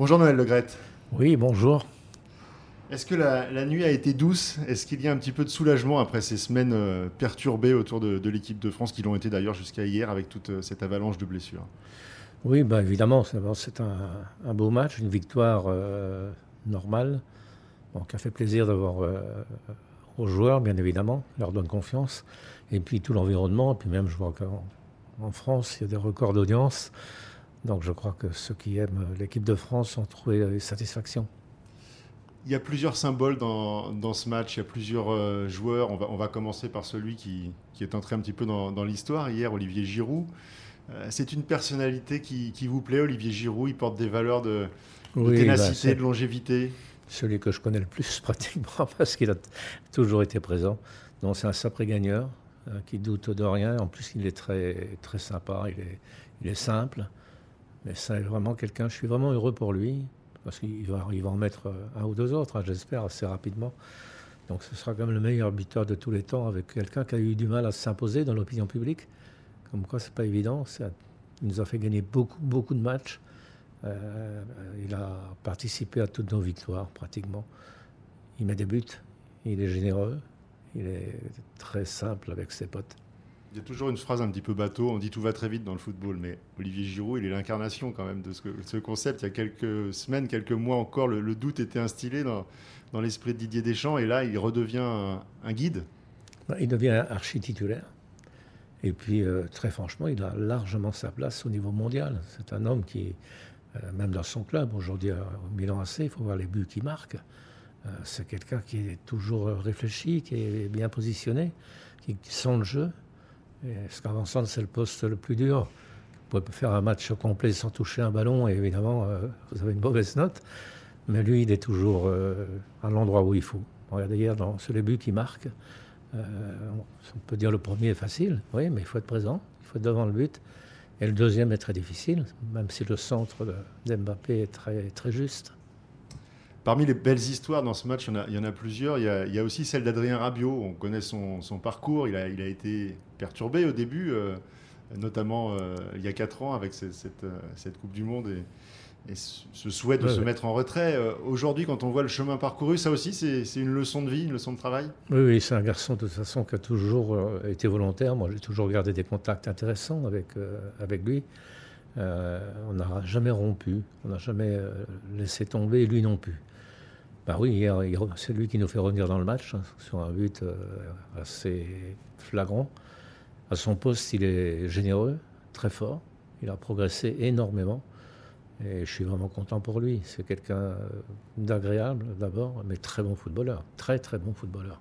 Bonjour Noël Legrette. Oui, bonjour. Est-ce que la, nuit a été douce? Est-ce qu'il y a un petit peu de soulagement après ces semaines euh, perturbées autour de, l'équipe de France, qui l'ont été d'ailleurs jusqu'à hier avec toute euh, cette avalanche de blessures? Oui, bah évidemment, c'est un, beau match, une victoire euh, normale, qui a fait plaisir d'avoir aux joueurs, bien évidemment, leur donne confiance, et puis tout l'environnement, et puis même je vois qu'en France, il y a des records d'audience, donc je crois que ceux qui aiment l'équipe de France ont trouvé satisfaction. Il y a plusieurs symboles dans, ce match, il y a plusieurs euh, joueurs. On va, on va, commencer par celui qui, est entré un petit peu dans, l'histoire hier, Olivier Giroud. Euh, c'est une personnalité qui, vous plaît, Olivier Giroud Il porte des valeurs de, ténacité, bah, de longévité Celui que je connais le plus pratiquement parce qu'il a toujours été présent. Donc c'est un sacré gagneur euh, qui doute de rien. En plus, il est très, très sympa, il est, il est simple. Mais c'est vraiment quelqu'un, je suis vraiment heureux pour lui parce qu'il va, il va en mettre euh, un ou deux autres, hein, j'espère, assez rapidement. Donc ce sera quand même le meilleur buteur de tous les temps avec quelqu'un qui a eu du mal à s'imposer dans l'opinion publique. Comme quoi, c'est pas évident. il nous a fait gagner beaucoup, beaucoup de matchs. Euh, il a participé à toutes nos victoires, pratiquement. Il met des buts, il est généreux, il est très simple avec ses potes. Il y a toujours une phrase un petit peu bateau, on dit tout va très vite dans le football, mais Olivier Giroud, il est l'incarnation quand même de ce, concept. Il y a quelques semaines, quelques mois encore, le, doute était instillé dans, l'esprit de Didier Deschamps, et là, il redevient un, guide. Il devient archi-titulaire. Et puis, euh, très franchement, il a largement sa place au niveau mondial. C'est un homme qui, euh, même dans son club, aujourd'hui au Milan AC, il faut voir les buts qu'il marque. Euh, c'est quelqu'un qui est toujours réfléchi, qui est bien positionné, qui sent le jeu. Ce qu'avant-centre, c'est le poste le plus dur. Vous pouvez faire un match complet sans toucher un ballon et évidemment, euh, vous avez une mauvaise note. Mais lui, il est toujours euh, à l'endroit où il faut. Regardez hier, sur les buts qu'il marque, euh, on peut dire le premier est facile, oui, mais il faut être présent, il faut être devant le but. Et le deuxième est très difficile, même si le centre d'Mbappé est très, très juste. Parmi les belles histoires dans ce match, il y en a, plusieurs. Il y a, aussi celle d'Adrien Rabiot. On connaît son, parcours. Il a, été perturbé au début, euh, notamment euh, il y a 4 ans avec euh, cette, Coupe du Monde et, ce souhait de se mettre en retrait. Aujourd'hui, quand on voit le chemin parcouru, ça aussi, c'est une leçon de vie, une leçon de travail? Oui, oui c'est un garçon de toute façon qui a toujours été volontaire. Moi, j'ai toujours gardé des contacts intéressants avec, avec lui. on n'a jamais rompu, on n'a jamais laissé tomber, lui non plus. Bah oui, c'est lui qui nous fait revenir dans le match hein, sur un but assez flagrant. À son poste, il est généreux, très fort. Il a progressé énormément. Et je suis vraiment content pour lui. C'est quelqu'un d'agréable d'abord, mais très bon footballeur. Très très bon footballeur.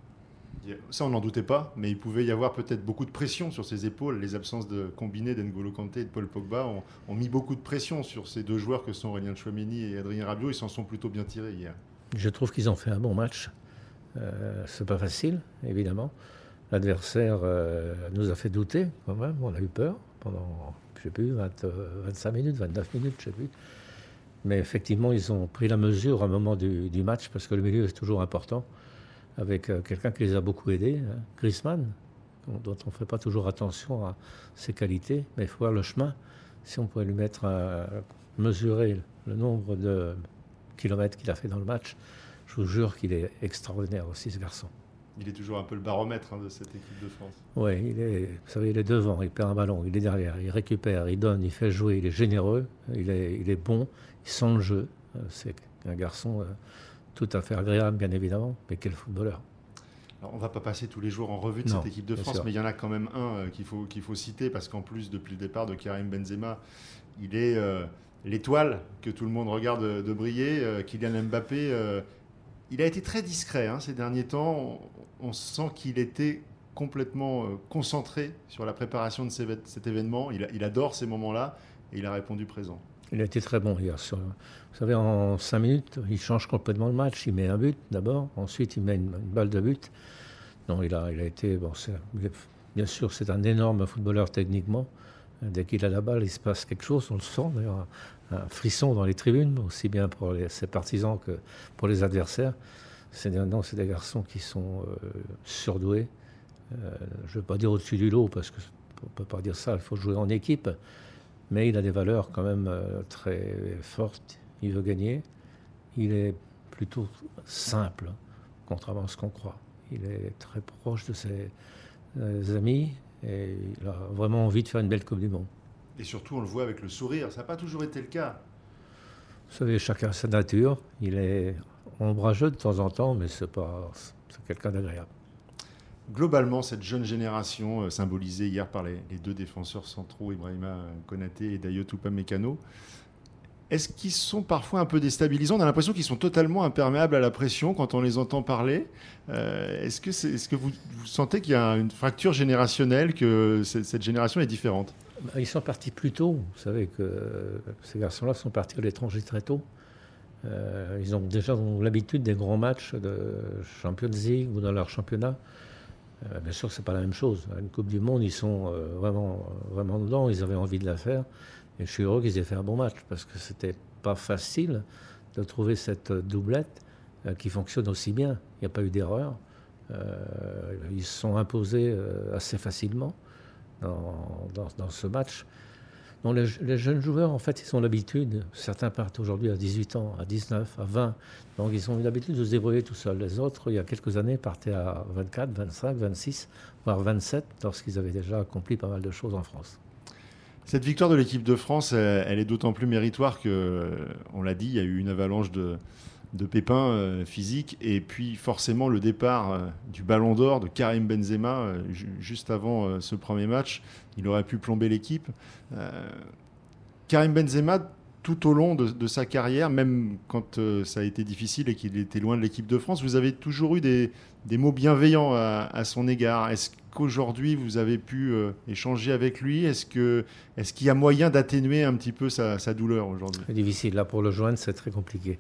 Ça, on n'en doutait pas, mais il pouvait y avoir peut-être beaucoup de pression sur ses épaules. Les absences de combiné d'Engolo Kanté et de Paul Pogba ont, ont, mis beaucoup de pression sur ces deux joueurs que sont Aurélien Chouameni et Adrien Rabiot. Ils s'en sont plutôt bien tirés hier. Je trouve qu'ils ont fait un bon match. Euh, c'est pas facile, évidemment. L'adversaire euh, nous a fait douter quand même. On a eu peur pendant, je sais plus, 25 euh, minutes, 29 minutes, je sais plus. Mais effectivement, ils ont pris la mesure à un moment du, match parce que le milieu est toujours important. Avec euh, quelqu'un qui les a beaucoup aidés, hein, Griezmann, dont on ne fait pas toujours attention à ses qualités, mais il faut voir le chemin. Si on pouvait lui mettre à mesurer le nombre de kilomètres qu'il a fait dans le match. Je vous jure qu'il est extraordinaire aussi, ce garçon. Il est toujours un peu le baromètre hein, de cette équipe de France. Oui, il est, vous savez, il est devant, il perd un ballon, il est derrière, il récupère, il donne, il fait jouer, il est généreux, il est, il est bon, il sent le jeu. Euh, c'est un garçon euh, tout à fait agréable, bien évidemment, mais quel footballeur. Alors, on ne va pas passer tous les jours en revue de cette équipe de France, mais il y en a quand même un euh, qu'il faut, qu'il faut citer, parce qu'en plus, depuis le départ de Karim Benzema, il est l'étoile que tout le monde regarde de briller, euh, Kylian Mbappé, il a été très discret hein, ces derniers temps. On, sent qu'il était complètement euh, concentré sur la préparation de cet événement. Il, adore ces moments-là et il a répondu présent. Il a été très bon hier. vous savez, en cinq minutes, il change complètement le match. Il met un but d'abord, ensuite il met une, balle de but. Non, il a, il a été. Bon, bien sûr, c'est un énorme footballeur techniquement. Dès qu'il a la balle, il se passe quelque chose, on le sent d'ailleurs, un, frisson dans les tribunes, aussi bien pour ses partisans que pour les adversaires. C'est des, des garçons qui sont euh, surdoués. Euh, je ne veux pas dire au-dessus du lot, parce qu'on ne peut pas dire ça, il faut jouer en équipe. Mais il a des valeurs quand même euh, très fortes. il veut gagner. Il est plutôt simple, contrairement à ce qu'on croit. Il est très proche de ses amis et il a vraiment envie de faire une belle Coupe du Monde. Et surtout, on le voit avec le sourire. Ça n'a pas toujours été le cas. Vous savez, chacun sa nature. Il est ombrageux de temps en temps, mais c'est pas, quelqu'un d'agréable. Globalement, cette jeune génération, euh, symbolisée hier par les, deux défenseurs centraux, Ibrahima Konaté et Dayo Mécano, est-ce qu'ils sont parfois un peu déstabilisants? On a l'impression qu'ils sont totalement imperméables à la pression quand on les entend parler. Euh, est-ce que, que vous, sentez qu'il y a une fracture générationnelle, que cette génération est différente? Bah, Ils sont partis plus tôt. Vous savez que ces garçons-là sont partis à l'étranger très tôt. Euh, ils ont déjà l'habitude des grands matchs de Champions League ou dans leur championnat. Euh, bien sûr, c'est pas la même chose. Une Coupe du Monde, ils sont vraiment, vraiment dedans. Ils avaient envie de la faire. Et je suis heureux qu'ils aient fait un bon match parce que c'était pas facile de trouver cette doublette euh, qui fonctionne aussi bien. Il n'y a pas eu d'erreur. Euh, ils se sont imposés euh, assez facilement dans, ce match. Les, jeunes joueurs, en fait, ils ont l'habitude, certains partent aujourd'hui à 18 ans, à 19, à 20, donc ils ont l'habitude de se débrouiller tout seuls. Les autres, il y a quelques années, partaient à 24, 25, 26, voire 27, lorsqu'ils avaient déjà accompli pas mal de choses en France. Cette victoire de l'équipe de France, elle, est d'autant plus méritoire que, on l'a dit, il y a eu une avalanche de, pépins euh, physiques et puis forcément le départ euh, du Ballon d'Or de Karim Benzema euh, juste avant ce premier match, il aurait pu plomber l'équipe. Karim Benzema, tout au long de, sa carrière, même quand ça a été difficile et qu'il était loin de l'équipe de France, vous avez toujours eu des, mots bienveillants à, son égard. Est-ce qu'aujourd'hui vous avez pu euh, échanger avec lui? Est-ce qu'il est y a moyen d'atténuer un petit peu sa, douleur aujourd'hui? Difficile. Là, pour le joindre, c'est très compliqué.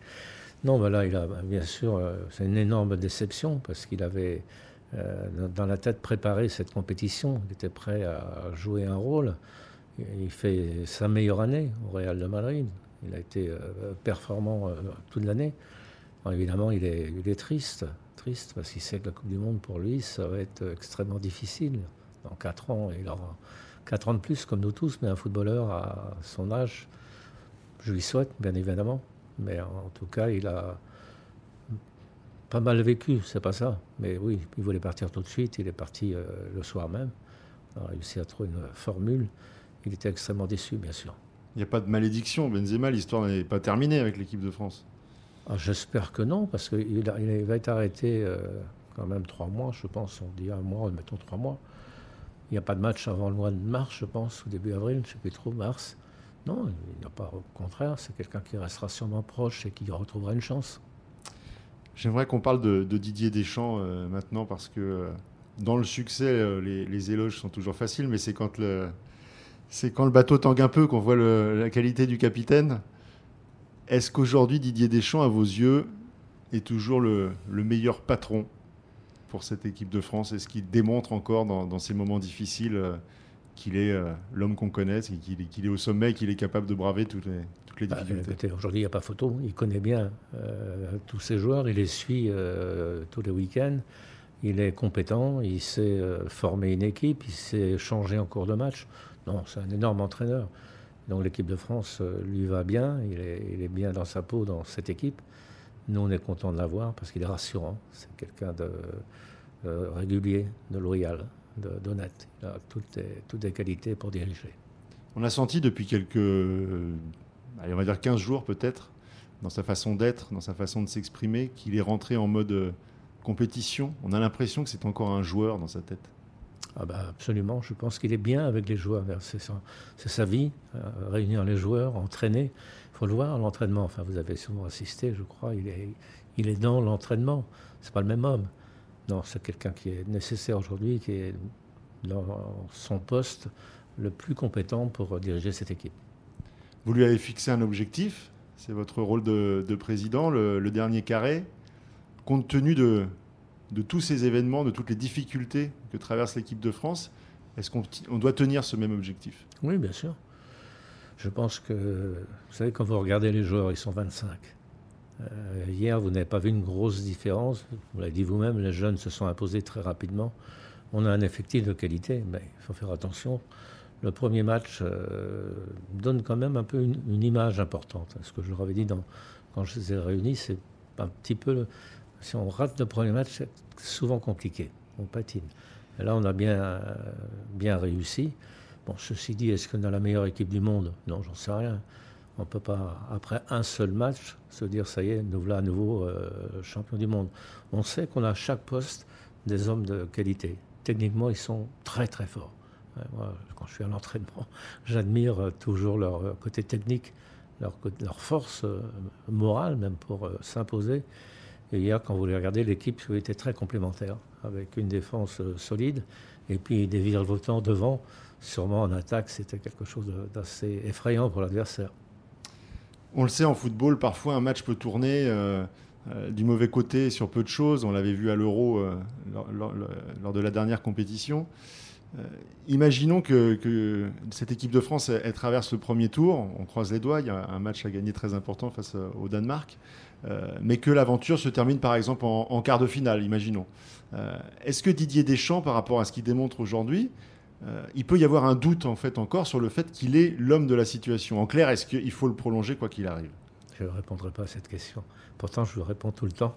Non, ben là, il a, bah, bien sûr, euh, c'est une énorme déception parce qu'il avait euh, dans la tête préparé cette compétition. Il était prêt à jouer un rôle. Il fait sa meilleure année au Real de Madrid. Il a été performant toute l'année. évidemment, il est, il est triste triste parce qu'il sait que la Coupe du Monde pour lui, ça va être extrêmement difficile. Dans 4 ans, il aura 4 ans de plus comme nous tous, mais un footballeur à son âge, je lui souhaite bien évidemment. Mais en tout cas, il a pas mal vécu, c'est pas ça. Mais oui, il voulait partir tout de suite, il est parti euh, le soir même. Il a réussi à trouver une formule. Il était extrêmement déçu, bien sûr. Il n'y a pas de malédiction, Benzema, l'histoire n'est pas terminée avec l'équipe de France. Ah, j'espère que non, parce qu'il il va être arrêté euh, quand même trois mois, je pense. On dit un mois, mettons trois mois. Il n'y a pas de match avant le mois de mars, je pense, au début avril, je ne sais plus trop, mars. Non, il n'y a pas. Au contraire, c'est quelqu'un qui restera sûrement proche et qui retrouvera une chance. J'aimerais qu'on parle de, Didier Deschamps euh, maintenant, parce que euh, dans le succès, les, éloges sont toujours faciles, mais c'est quand le, bateau tangue un peu qu'on voit la qualité du capitaine. Est-ce qu'aujourd'hui, Didier Deschamps, à vos yeux, est toujours le, meilleur patron pour cette équipe de France? Est-ce qu'il démontre encore dans, ces moments difficiles euh, qu'il est euh, l'homme qu'on connaît, qu'il est au sommet, qu'il est capable de braver toutes les, bah, difficultés Aujourd'hui, il n'y a pas photo. Il connaît bien euh, tous ses joueurs, il les suit tous les week-ends. Il est compétent, il sait former une équipe, il sait changer en cours de match. Non, c'est un énorme entraîneur. Donc l'équipe de France euh, lui va bien, il est, bien dans sa peau dans cette équipe. Nous, on est content de l'avoir parce qu'il est rassurant. C'est quelqu'un de euh, régulier, de loyal, d'honnête. Il a toutes les, toutes les qualités pour diriger. On a senti depuis quelques, on va dire 15 jours peut-être, dans sa façon d'être, dans sa façon de s'exprimer, qu'il est rentré en mode euh, compétition. On a l'impression que c'est encore un joueur dans sa tête. Ah bah absolument, je pense qu'il est bien avec les joueurs. C'est sa, vie, euh, réunir les joueurs, entraîner. Il faut le voir, l'entraînement. Enfin, vous avez sûrement assisté, je crois. Il est, il est dans l'entraînement. C'est pas le même homme. Non, c'est quelqu'un qui est nécessaire aujourd'hui, qui est dans son poste le plus compétent pour diriger cette équipe. Vous lui avez fixé un objectif, c'est votre rôle de, président, le, dernier carré. Compte tenu de, de tous ces événements, de toutes les difficultés que traverse l'équipe de France, est-ce qu'on doit tenir ce même objectif? Oui, bien sûr. Je pense que, vous savez, quand vous regardez les joueurs, ils sont 25. Euh, hier, vous n'avez pas vu une grosse différence. Vous l'avez dit vous-même, les jeunes se sont imposés très rapidement. On a un effectif de qualité, mais il faut faire attention. le premier match euh, donne quand même un peu une, image importante. Ce que je leur avais dit quand je les ai réunis, c'est un petit peu. Si on rate le premier match, c'est souvent compliqué. On patine. Et là, on a bien, bien réussi. Bon, ceci dit, est-ce qu'on a la meilleure équipe du monde? Non, j'en sais rien. On ne peut pas, après un seul match, se dire ça y est, nous voilà à nouveau euh, champion du monde. On sait qu'on a à chaque poste des hommes de qualité. Techniquement, ils sont très très forts. Moi, quand je suis à l'entraînement, j'admire euh, toujours leur euh, côté technique, leur, force morale même pour s'imposer. Et hier, quand vous les regardez, l'équipe était très complémentaire, avec une défense solide et puis des virevoltants devant. Sûrement en attaque, c'était quelque chose d'assez effrayant pour l'adversaire. On le sait en football, parfois un match peut tourner du mauvais côté sur peu de choses. On l'avait vu à l'Euro lors, de la dernière compétition. Euh, imaginons que, cette équipe de France, traverse le premier tour, on croise les doigts, il y a un match à gagner très important face au Danemark, euh, mais que l'aventure se termine par exemple en, quart de finale, imaginons. Euh, est-ce que Didier Deschamps, par rapport à ce qu'il démontre aujourd'hui, il peut y avoir un doute en fait encore sur le fait qu'il est l'homme de la situation En clair, est-ce qu'il faut le prolonger quoi qu'il arrive? Je ne répondrai pas à cette question. Pourtant, je le réponds tout le temps.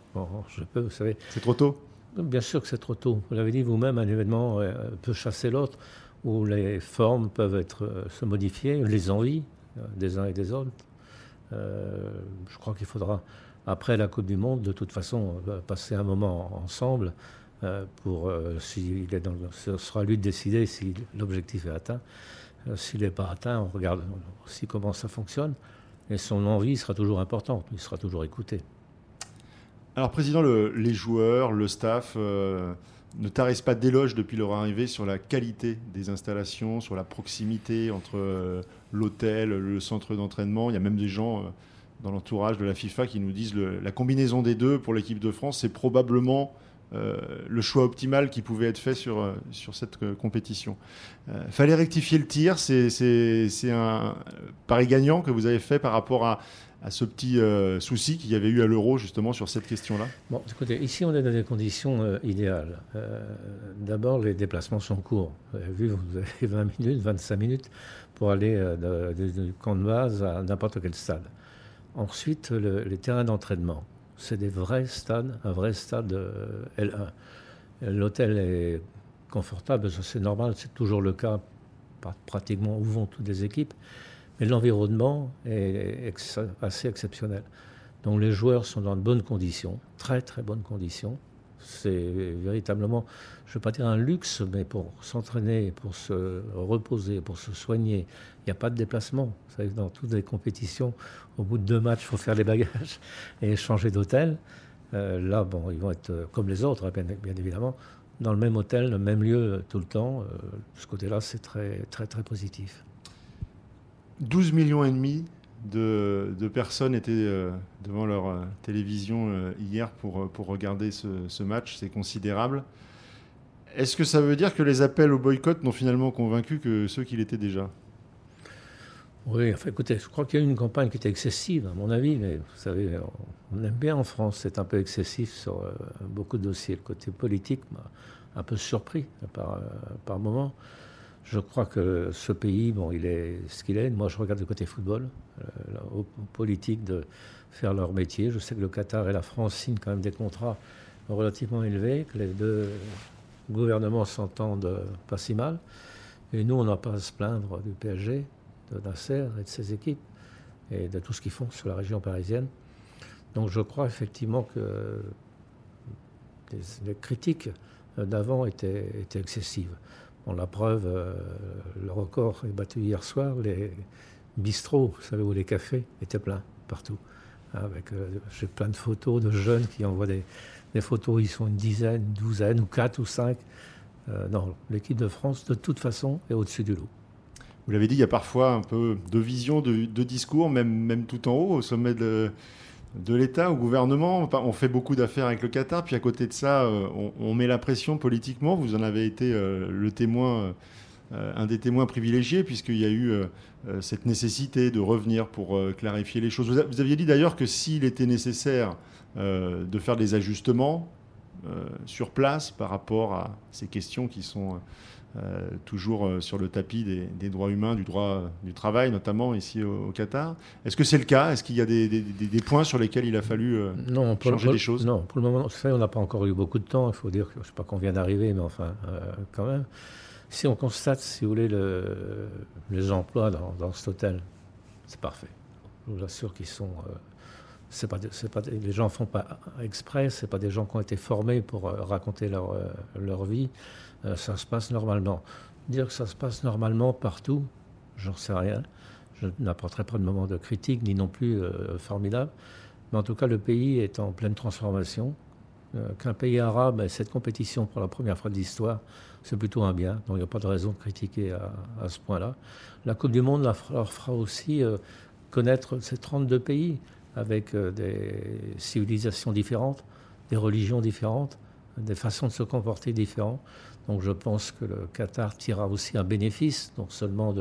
je peux, vous savez. C'est trop tôt? Bien sûr que c'est trop tôt. Vous l'avez dit vous-même, un événement euh, peut chasser l'autre, où les formes peuvent être, euh, se modifier, les envies euh, des uns et des autres. je crois qu'il faudra, après la Coupe du Monde, de toute façon, passer un moment ensemble pour, s'il est dans ce sera lui de décider si l'objectif est atteint. S'il n'est pas atteint, on regarde aussi comment ça fonctionne. Et son envie sera toujours importante, il sera toujours écouté. Alors, Président, les joueurs, le staff euh, ne tarissent pas d'éloges depuis leur arrivée sur la qualité des installations, sur la proximité entre euh, l'hôtel, le centre d'entraînement. Il y a même des gens euh, dans l'entourage de la FIFA qui nous disent que la combinaison des deux pour l'équipe de France, c'est probablement le choix optimal qui pouvait être fait sur, sur cette compétition. Il fallait rectifier le tir, c'est un pari gagnant que vous avez fait par rapport à, à ce petit euh, souci qu'il y avait eu à l'euro justement sur cette question-là? Bon, écoutez, ici on est dans des conditions euh, idéales. Euh, d'abord, les déplacements sont courts. Vous avez vu, vous avez 20 minutes, 25 minutes pour aller du camp de base à n'importe quel stade. Ensuite, les terrains d'entraînement. C'est des vrais stades, un vrai stade L1. L'hôtel est confortable, c'est normal, c'est toujours le cas pratiquement où vont toutes les équipes. Mais l'environnement est assez exceptionnel. Donc les joueurs sont dans de bonnes conditions, très très bonnes conditions. C'est véritablement, je ne veux pas dire un luxe, mais pour s'entraîner, pour se reposer, pour se soigner, il n'y a pas de déplacement. Vous savez, dans toutes les compétitions, au bout de deux matchs, il faut faire les bagages et changer d'hôtel. Euh, là, bon, ils vont être euh, comme les autres, hein, bien, évidemment, dans le même hôtel, le même lieu tout le temps. Euh, ce côté-là, c'est très, très, très positif. 12 millions et demi de, personnes étaient euh, devant leur euh, télévision euh, hier pour, pour regarder ce, match. C'est considérable. Est-ce que ça veut dire que les appels au boycott n'ont finalement convaincu que ceux qui l'étaient déjà? Oui, enfin, écoutez, je crois qu'il y a eu une campagne qui était excessive, à mon avis, mais vous savez, on aime bien en France, c'est un peu excessif sur beaucoup de dossiers. Le côté politique m'a un peu surpris par, par moments. Je crois que ce pays, bon, il est ce qu'il est. Moi, je regarde le côté football, euh, aux, politiques de faire leur métier. Je sais que le Qatar et la France signent quand même des contrats relativement élevés, que les deux gouvernements s'entendent pas si mal. Et nous, on n'a pas à se plaindre du PSG, de Nasser et de ses équipes, et de tout ce qu'ils font sur la région parisienne. Donc je crois effectivement que les, critiques d'avant étaient, étaient excessives. Bon, la preuve, euh, le record est battu hier soir. Les bistrots, vous savez où les cafés, étaient pleins partout. Avec, euh, j'ai plein de photos de jeunes qui envoient des, photos, ils sont une dizaine, une douzaine, ou quatre ou cinq. Euh, non, l'équipe de France, de toute façon, est au-dessus du lot. Vous l'avez dit, il y a parfois un peu de vision, de, de discours, même, même tout en haut, au sommet de, de l'État au gouvernement. On fait beaucoup d'affaires avec le Qatar, puis à côté de ça, euh, on, met la pression politiquement. Vous en avez été euh, le témoin, euh, un des témoins privilégiés, puisqu'il y a eu cette nécessité de revenir pour clarifier les choses. Vous, aviez dit d'ailleurs que s'il était nécessaire de faire des ajustements sur place par rapport à ces questions qui sont euh, toujours euh, sur le tapis des, droits humains, du droit du travail, notamment ici au, Qatar. Est-ce que c'est le cas? Est-ce qu'il y a des, points sur lesquels il a fallu euh, non, changer des choses? Non, pour le moment, on n'a pas encore eu beaucoup de temps. Il faut dire que je ne sais pas qu'on vient d'arriver, mais enfin, quand même. Si on constate, si vous voulez, le, les emplois dans, dans, cet hôtel, c'est parfait. Je vous assure qu'ils sont. c'est pas, pas, les gens ne font pas exprès, ce pas des gens qui ont été formés pour raconter leur, leur vie. Euh, ça se passe normalement. Dire que ça se passe normalement partout, j'en sais rien. Je n'apporterai pas de moment de critique, ni non plus euh, formidable. Mais en tout cas, le pays est en pleine transformation. Euh, qu'un pays arabe ait cette compétition pour la première fois de l'histoire, c'est plutôt un bien. Donc il n'y a pas de raison de critiquer à, ce point-là. La Coupe du Monde leur fera aussi connaître ces 32 pays avec des civilisations différentes, des religions différentes, des façons de se comporter différentes. Donc je pense que le Qatar tirera aussi un bénéfice, non seulement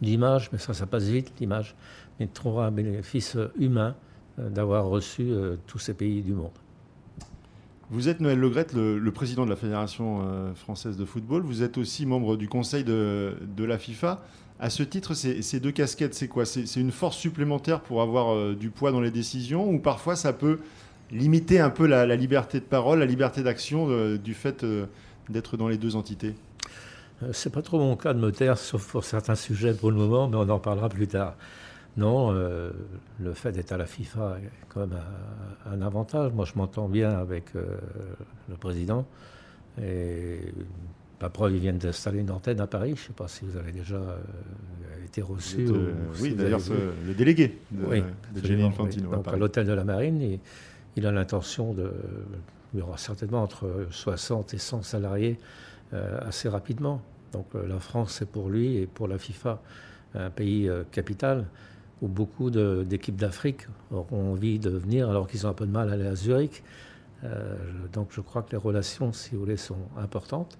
d'image, mais ça, ça passe vite, l'image, mais trouvera un bénéfice humain euh, d'avoir reçu euh, tous ces pays du monde. Vous êtes Noël Legrette, le, président de la Fédération euh, française de football. Vous êtes aussi membre du conseil de, la FIFA. À ce titre, ces, deux casquettes, c'est quoi? C'est une force supplémentaire pour avoir du poids dans les décisions ou parfois ça peut limiter un peu la, la liberté de parole, la liberté d'action du fait d'être dans les deux entités euh, C'est pas trop mon cas de me taire, sauf pour certains sujets pour le moment, mais on en parlera plus tard. Non, euh, le fait d'être à la FIFA est quand même un, avantage. Moi, je m'entends bien avec euh, le président. Et preuve, ils viennent d'installer une antenne à Paris. Je ne sais pas si vous avez déjà été reçu. oui, d'ailleurs, le délégué de, oui, Gianni Infantino. Donc, à, l'hôtel de la Marine, il a l'intention de il y aura certainement entre 60 et 100 salariés euh, assez rapidement. Donc euh, la France, c'est pour lui et pour la FIFA un pays euh, capital où beaucoup d'équipes d'Afrique auront envie de venir alors qu'ils ont un peu de mal à aller à Zurich. donc je crois que les relations, si vous voulez, sont importantes.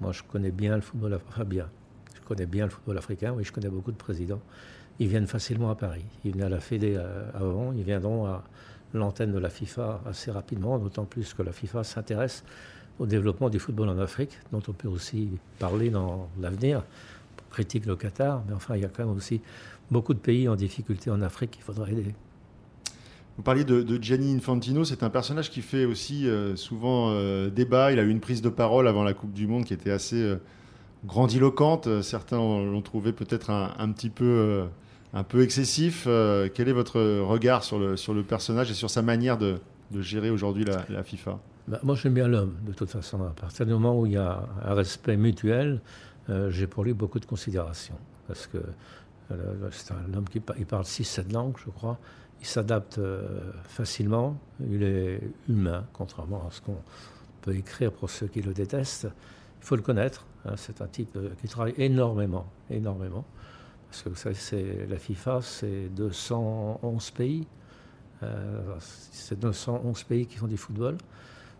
Moi, je connais bien le football africain. bien. Je connais bien le football africain. Oui, je connais beaucoup de présidents. Ils viennent facilement à Paris. Ils venaient à la Fédé avant. Ils viendront à, l'antenne de la FIFA assez rapidement, d'autant plus que la FIFA s'intéresse au développement du football en Afrique, dont on peut aussi parler dans l'avenir. On critique le Qatar, mais enfin, il y a quand même aussi beaucoup de pays en difficulté en Afrique qu'il faudrait aider. Vous parliez de, Gianni Infantino, c'est un personnage qui fait aussi euh, souvent euh, débat. Il a eu une prise de parole avant la Coupe du Monde qui était assez euh, grandiloquente. Certains l'ont trouvé peut-être un, petit peu un peu excessif. Euh, quel est votre regard sur le, sur le personnage et sur sa manière de, gérer aujourd'hui la, FIFA? Bah, Moi, j'aime bien l'homme, de toute façon. À partir du moment où il y a un respect mutuel, euh, j'ai pour lui beaucoup de considération. Parce que euh, c'est un homme qui parle 6-7 langues, je crois. Il s'adapte facilement. Il est humain, contrairement à ce qu'on peut écrire pour ceux qui le détestent. Il faut le connaître. Hein. c'est un type qui travaille énormément, énormément. Parce que vous savez, c'est, la FIFA, c'est 211 pays. Euh, c'est 211 pays qui font du football.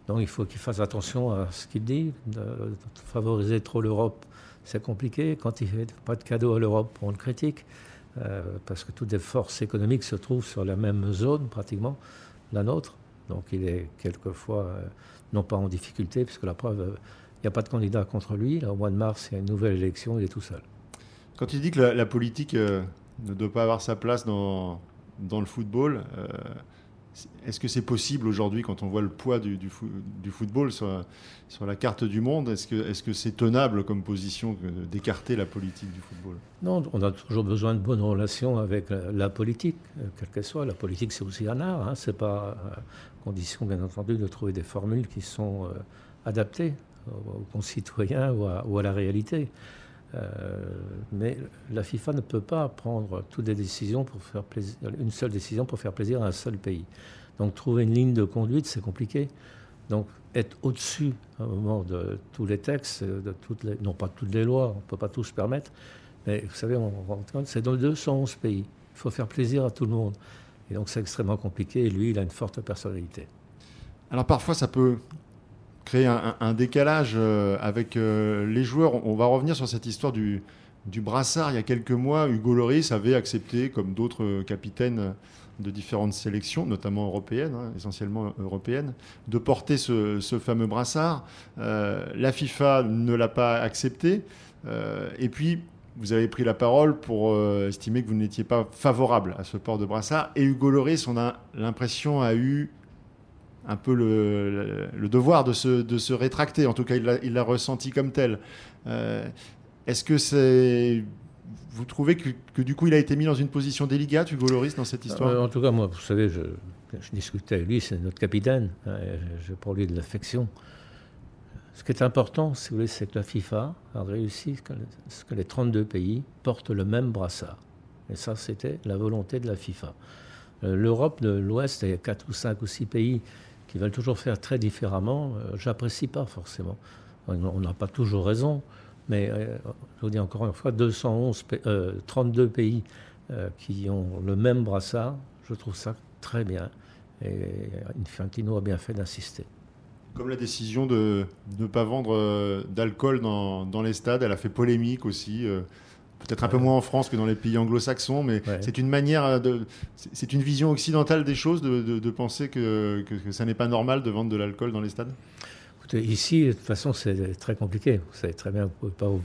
Donc il faut qu'il fasse attention à ce qu'il dit. Favoriser trop l'Europe, c'est compliqué. Quand il fait pas de cadeau à l'Europe, on le critique. Euh, parce que toutes les forces économiques se trouvent sur la même zone, pratiquement, la nôtre. Donc il est quelquefois, euh, non pas en difficulté, puisque la preuve, il n'y a pas de candidat contre lui. Au mois de mars, il y a une nouvelle élection, il est tout seul. Quand tu dis que la, politique euh, ne doit pas avoir sa place dans, dans le football, euh, est-ce que c'est possible aujourd'hui quand on voit le poids du, du, football sur, sur, la carte du monde Est-ce que c'est -ce c'est tenable comme position d'écarter la politique du football? Non, on a toujours besoin de bonnes relations avec la, politique, euh, quelle qu'elle soit. La politique, c'est aussi un art. Hein. C'est pas condition, bien entendu, de trouver des formules qui sont adaptées aux concitoyens ou à la réalité. Euh, mais la FIFA ne peut pas prendre toutes les décisions pour faire une seule décision pour faire plaisir à un seul pays. Donc trouver une ligne de conduite, c'est compliqué. Donc être au-dessus à un moment de tous les textes, de toutes non pas toutes les lois, on ne peut pas tous se permettre, mais vous savez, on, c'est dans 211 pays. Il faut faire plaisir à tout le monde. Et donc c'est extrêmement compliqué et lui, il a une forte personnalité. Alors parfois, ça peut créer un, décalage euh, avec euh, les joueurs. On va revenir sur cette histoire du, brassard. Il y a quelques mois, Hugo Loris avait accepté, comme d'autres capitaines de différentes sélections, notamment européennes, hein, essentiellement européennes, de porter ce, fameux brassard. la FIFA ne l'a pas accepté. et puis, vous avez pris la parole pour estimer que vous n'étiez pas favorable à ce port de brassard. Et Hugo Loris, on a l'impression, a eu un peu le, devoir de se, de se, rétracter. En tout cas, il l'a ressenti comme tel. Euh, est-ce que c'est. Vous trouvez que, du coup, il a été mis dans une position délicate, Hugo Loris, dans cette histoire? Euh, En tout cas, moi, vous savez, je, discutais avec lui, c'est notre capitaine. Hein, j'ai pour lui de l'affection. Ce qui est important, si vous voulez, c'est que la FIFA a réussi ce que les 32 pays portent le même brassard. Et ça, c'était la volonté de la FIFA. Euh, L'Europe de l'Ouest, il y a 4 ou 5 ou 6 pays qui veulent toujours faire très différemment, euh, j'apprécie pas forcément. On n'a pas toujours raison, mais euh, je vous dis encore une fois, 211, 32 euh, pays qui ont le même brassard, je trouve ça très bien. Et Infantino a bien fait d'insister. Comme la décision de ne pas vendre d'alcool dans, dans, les stades, elle a fait polémique aussi. Peut-être un peu moins en France que dans les pays anglo-saxons, mais c'est une manière de, c'est une vision occidentale des choses de, penser que, que, ça n'est pas normal de vendre de l'alcool dans les stades? Écoutez, ici, de toute façon, c'est très compliqué. Vous savez très bien, vous ne pouvez pas vous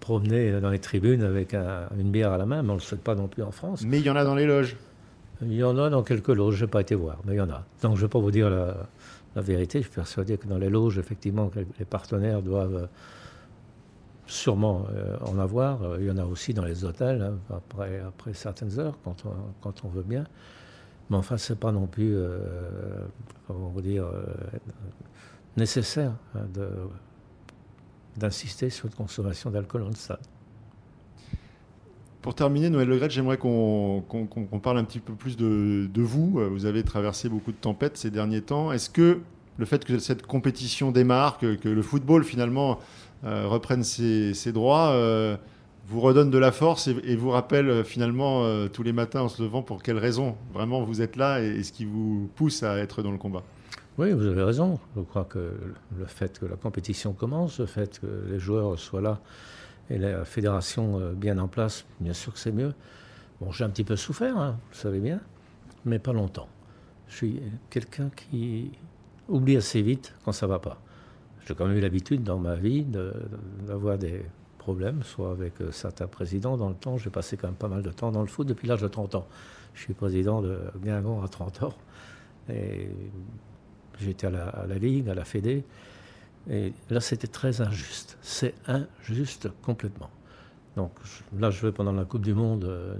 promener dans les tribunes avec une bière à la main, mais on ne le souhaite pas non plus en France. Mais il y en a dans les loges. Il y en a dans quelques loges. Je n'ai pas été voir, mais il y en a. Donc, je ne vais pas vous dire la, la, vérité. Je suis persuadé que dans les loges, effectivement, les partenaires doivent sûrement euh, en avoir. Euh, il y en a aussi dans les hôtels, hein, après, certaines heures, quand on, veut bien. Mais enfin, ce n'est pas non plus, euh, comment vous dire, nécessaire hein, d'insister sur la consommation d'alcool en salle. Pour terminer, Noël Legret, j'aimerais qu'on parle un petit peu plus de, vous. Vous avez traversé beaucoup de tempêtes ces derniers temps. Est-ce que le fait que cette compétition démarre, que, le football finalement euh, reprennent ses, droits, euh, vous redonne de la force et, vous rappelle euh, finalement tous les matins en se levant pour quelles raisons vraiment vous êtes là et, ce qui vous pousse à être dans le combat. Oui, vous avez raison. Je crois que le fait que la compétition commence, le fait que les joueurs soient là et la fédération bien en place, bien sûr que c'est mieux. Bon, j'ai un petit peu souffert, hein, vous savez bien, mais pas longtemps. Je suis quelqu'un qui oublie assez vite quand ça va pas. J'ai quand même eu l'habitude dans ma vie d'avoir des problèmes, soit avec euh, certains présidents dans le temps. J'ai passé quand même pas mal de temps dans le foot depuis l'âge de 30 ans. Je suis président de Guingamp à 30 ans. Et j'étais à la, Ligue, à la Fédé. Et là, c'était très injuste. C'est injuste complètement. Donc là, je vais pendant la Coupe du Monde euh,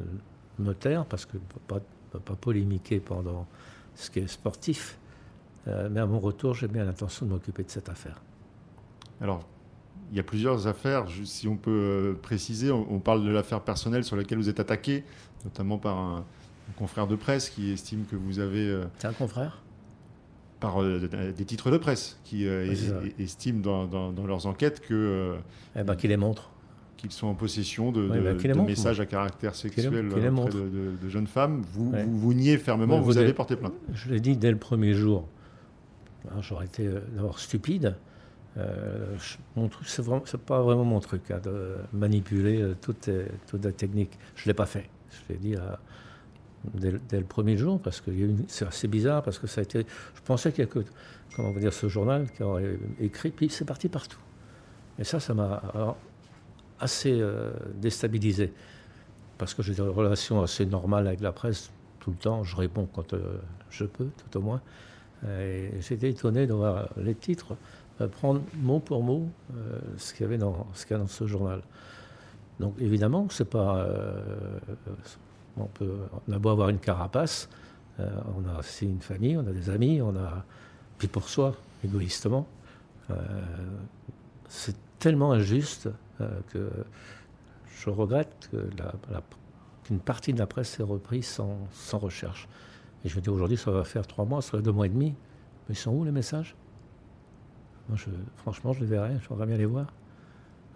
me taire parce que ne peux pas, polémiquer pendant ce qui est sportif. Euh, mais à mon retour, j'ai bien l'intention de m'occuper de cette affaire. Alors, il y a plusieurs affaires, si on peut euh, préciser. On, parle de l'affaire personnelle sur laquelle vous êtes attaqué, notamment par un, confrère de presse qui estime que vous avez. Euh, C'est un confrère? par euh, des titres de presse qui estiment dans, leurs enquêtes que. eh ben, qui les montrent. Qu'ils sont en possession de, ben, messages à caractère sexuel de, jeunes femmes. Vous, vous, niez fermement, vous, avez porté plainte. Je l'ai dit dès le premier jour. J'aurais été d'abord stupide. Euh, mon truc, c'est, pas vraiment mon truc, hein, de manipuler euh, toute, toute, la technique. Je l'ai pas fait. Je l'ai dit dès, le premier jour, parce que c'est assez bizarre, parce que ça a été. Je pensais qu'il y a que, comment dire, ce journal qui aurait écrit, puis c'est parti partout. Et ça, ça m'a assez euh, déstabilisé, parce que j'ai des relations assez normales avec la presse tout le temps. Je réponds quand je peux, tout au moins. J'étais étonné de voir les titres prendre mot pour mot euh, ce qu'il y avait dans ce, dans ce journal. Donc évidemment, c'est pas. Euh, on, peut, on a beau avoir une carapace, euh, on a aussi une famille, on a des amis, on a. Puis pour soi, égoïstement, c'est tellement injuste que je regrette qu'une partie de la presse ait repris sans, sans recherche. Et je me dis aujourd'hui, ça va faire trois mois, ça va deux mois et demi. Mais ils sont où les messages? Je, franchement, je les verrai, j'aimerais bien les voir.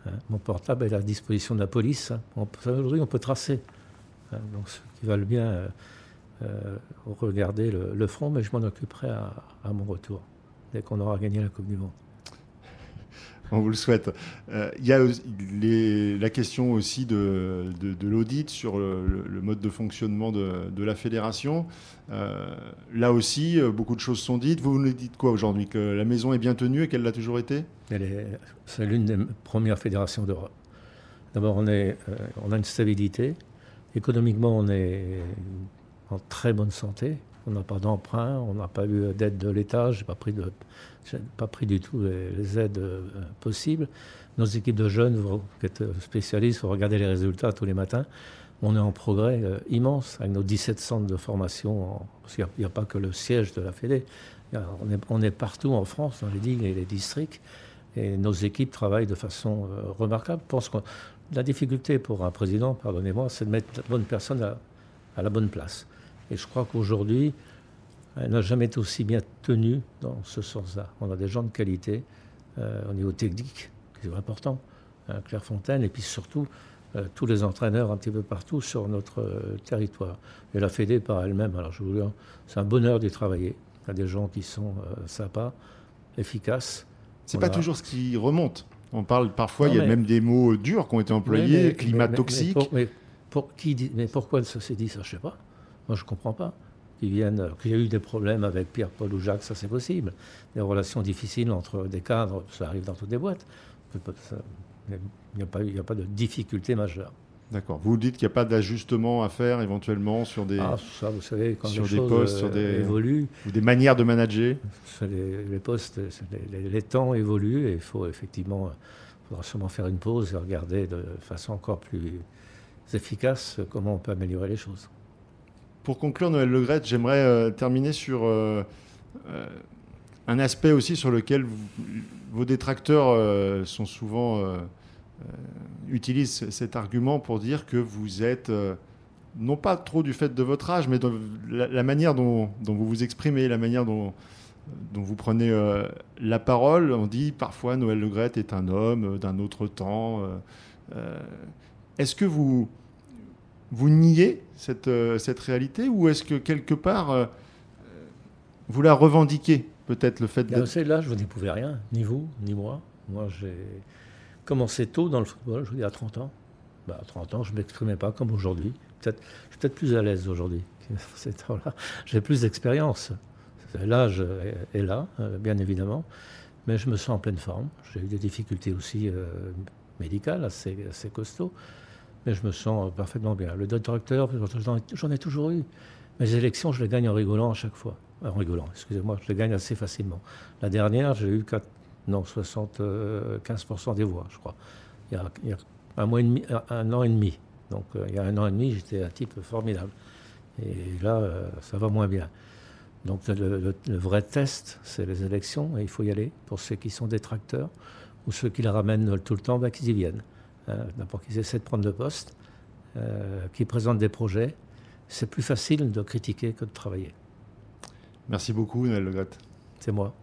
Hein, mon portable est à la disposition de la police. Hein. Aujourd'hui, on peut tracer. Hein, donc, ceux qui veulent bien euh, euh, regarder le, front, mais je m'en occuperai à, mon retour, dès qu'on aura gagné la Coupe du Monde. On vous le souhaite. Euh, il y a la question aussi de, l'audit sur le, mode de fonctionnement de, la fédération. Euh, là aussi, euh, beaucoup de choses sont dites. Vous nous dites quoi aujourd'hui Que la maison est bien tenue et qu'elle l'a toujours été C'est l'une des premières fédérations d'Europe. D'abord, on, on a une stabilité. Économiquement, on est en très bonne santé. On n'a pas d'emprunt, on n'a pas eu d'aide de l'État, je n'ai pas, pris pas pris du tout les, aides euh, possibles. Nos équipes de jeunes, vous qui êtes spécialistes, vous regardez les résultats tous les matins. On est en progrès euh, immense avec nos 17 centres de formation. parce qu'il n'y a, pas que le siège de la Fédé. on, est, partout en France, dans les digues et les districts. Et nos équipes travaillent de façon euh, remarquable. Je pense que la difficulté pour un président, pardonnez-moi, c'est de mettre la bonne personne à la bonne place. Et je crois qu'aujourd'hui, elle n'a jamais été aussi bien tenue dans ce sens-là. On a des gens de qualité euh, au niveau technique, c'est important, hein, Claire Fontaine, et puis surtout euh, tous les entraîneurs un petit peu partout sur notre euh, territoire. Et la Fédé par elle-même, alors je vous dis, c'est un bonheur d'y travailler. Il y a des gens qui sont sympas, efficaces. C'est pas toujours ce qui remonte. On parle parfois, il y a même des mots durs qui ont été employés, climat toxique. Mais, pour, qui mais pourquoi ça s'est dit ça, je sais pas. Moi, je ne comprends pas. Qu'il y a eu des problèmes avec Pierre, Paul ou Jacques, ça c'est possible. Des relations difficiles entre des cadres, ça arrive dans toutes les boîtes. Il n'y a, a, pas de difficulté majeure. D'accord. Vous dites qu'il n'y a pas d'ajustement à faire éventuellement sur des, ah, ça, vous savez, quand sur des postes, sur des, évoluent, ou des manières de manager. Les, postes, les, temps évoluent et il faut effectivement, il faudra sûrement faire une pause et regarder de façon encore plus efficace comment on peut améliorer les choses. Pour conclure, Noël Legrette, j'aimerais euh, terminer sur euh, euh, un aspect aussi sur lequel vos détracteurs sont souvent utilisent cet argument pour dire que vous êtes non pas trop du fait de votre âge, mais de la, manière dont, vous vous exprimez, la manière dont, dont vous prenez la parole. On dit parfois Noël Legrette est un homme d'un autre temps. Est-ce que vous vous niez cette, euh, cette réalité ou est-ce que quelque part euh, vous la revendiquez peut-être le fait de... là, je n'y pouvais rien, ni vous, ni moi. Moi, j'ai commencé tôt dans le football, je vous dis à 30 ans. Bah, à 30 ans, je ne m'exprimais pas comme aujourd'hui. Peut-être, je suis peut-être plus à l'aise aujourd'hui. J'ai plus d'expérience. L'âge est là, euh, bien évidemment, mais je me sens en pleine forme. J'ai eu des difficultés aussi médicales assez, assez costauds mais je me sens parfaitement bien. Le détracteur, j'en ai toujours eu. Mes élections, je les gagne en rigolant à chaque fois. En rigolant, excusez-moi, je les gagne assez facilement. La dernière, j'ai eu 4, non, 75% des voix, je crois. Il y a, un, an et demi. Donc euh, il y a un an et demi, j'étais un type formidable. Et là, euh, ça va moins bien. Donc le, vrai test, c'est les élections, et il faut y aller. Pour ceux qui sont détracteurs, ou ceux qui la ramènent tout le temps, bah, qu'ils y viennent. Euh, d'abord qu'ils essaient de prendre le poste, euh, qu'ils présentent des projets. C'est plus facile de critiquer que de travailler. Merci beaucoup, Noël Le C'est moi.